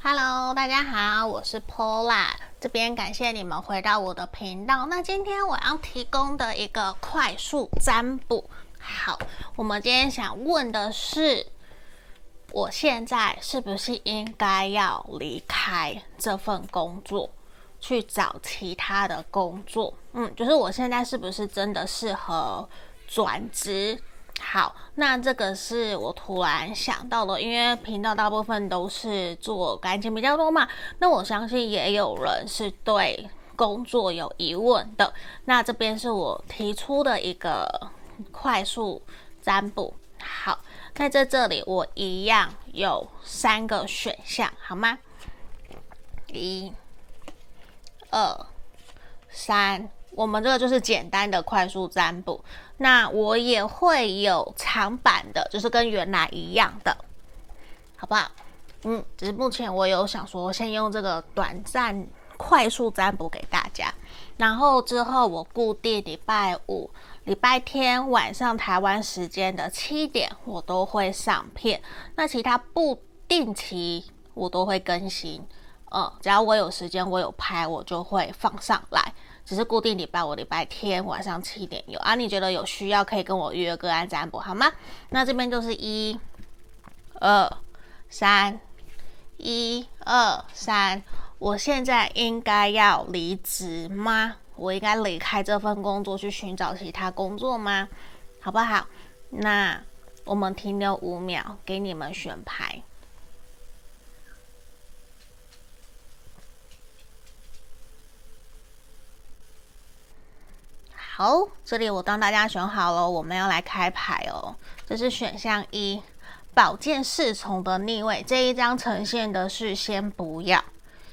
Hello，大家好，我是 Paula，这边感谢你们回到我的频道。那今天我要提供的一个快速占卜，好，我们今天想问的是，我现在是不是应该要离开这份工作，去找其他的工作？嗯，就是我现在是不是真的适合转职？好，那这个是我突然想到的，因为频道大部分都是做感情比较多嘛，那我相信也有人是对工作有疑问的。那这边是我提出的一个快速占卜。好，那在这里我一样有三个选项，好吗？一、二、三。我们这个就是简单的快速占卜，那我也会有长版的，就是跟原来一样的，好不好？嗯，只是目前我有想说，先用这个短暂快速占卜给大家，然后之后我固定礼拜五、礼拜天晚上台湾时间的七点，我都会上片。那其他不定期我都会更新，嗯，只要我有时间，我有拍，我就会放上来。只是固定礼拜五、礼拜天晚上七点有啊，你觉得有需要可以跟我约个案占卜好吗？那这边就是一、二、三，一、二、三。我现在应该要离职吗？我应该离开这份工作去寻找其他工作吗？好不好？那我们停留五秒，给你们选牌。好，这里我当大家选好了，我们要来开牌哦。这是选项一，宝剑侍从的逆位。这一张呈现的是先不要，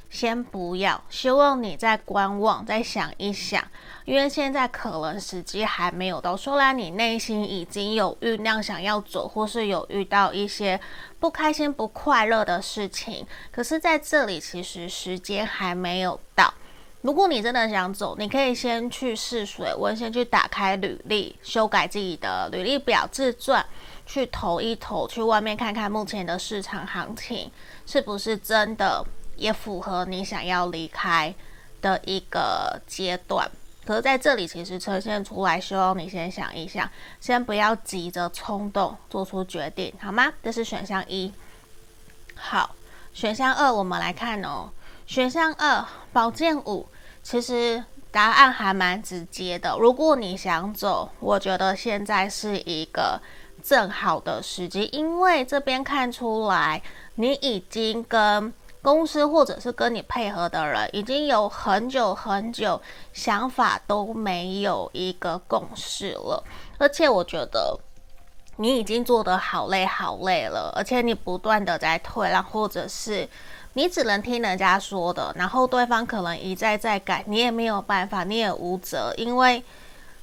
先不要，希望你再观望，再想一想，因为现在可能时机还没有到。虽然你内心已经有酝酿想要走，或是有遇到一些不开心、不快乐的事情，可是在这里其实时间还没有到。如果你真的想走，你可以先去试水温，先去打开履历，修改自己的履历表、自传，去投一投，去外面看看目前的市场行情是不是真的也符合你想要离开的一个阶段。可是在这里其实呈现出来，希望你先想一想，先不要急着冲动做出决定，好吗？这是选项一。好，选项二我们来看哦，选项二宝剑五。其实答案还蛮直接的。如果你想走，我觉得现在是一个正好的时机，因为这边看出来你已经跟公司或者是跟你配合的人已经有很久很久想法都没有一个共识了，而且我觉得你已经做得好累好累了，而且你不断的在退让，或者是。你只能听人家说的，然后对方可能一再再改，你也没有办法，你也无责，因为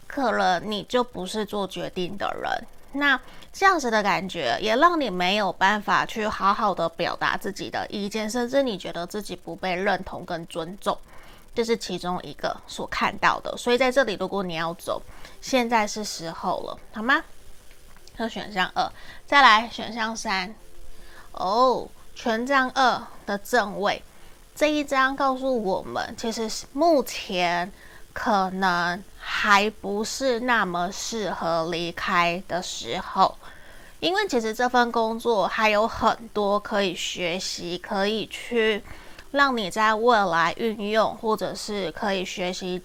可能你就不是做决定的人。那这样子的感觉也让你没有办法去好好的表达自己的意见，甚至你觉得自己不被认同跟尊重，这是其中一个所看到的。所以在这里，如果你要走，现在是时候了，好吗？这选项二，再来选项三，哦。权杖二的正位，这一张告诉我们，其实目前可能还不是那么适合离开的时候，因为其实这份工作还有很多可以学习，可以去让你在未来运用，或者是可以学习。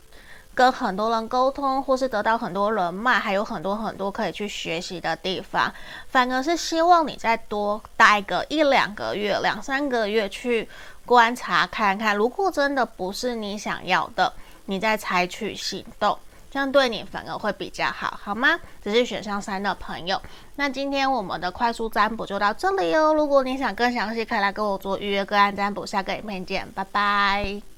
跟很多人沟通，或是得到很多人脉，还有很多很多可以去学习的地方。反而是希望你再多待个一两个月、两三个月去观察看看。如果真的不是你想要的，你再采取行动，这样对你反而会比较好，好吗？这是选项三的朋友。那今天我们的快速占卜就到这里哦。如果你想更详细，可以来跟我做预约个案占卜。下个影片见，拜拜。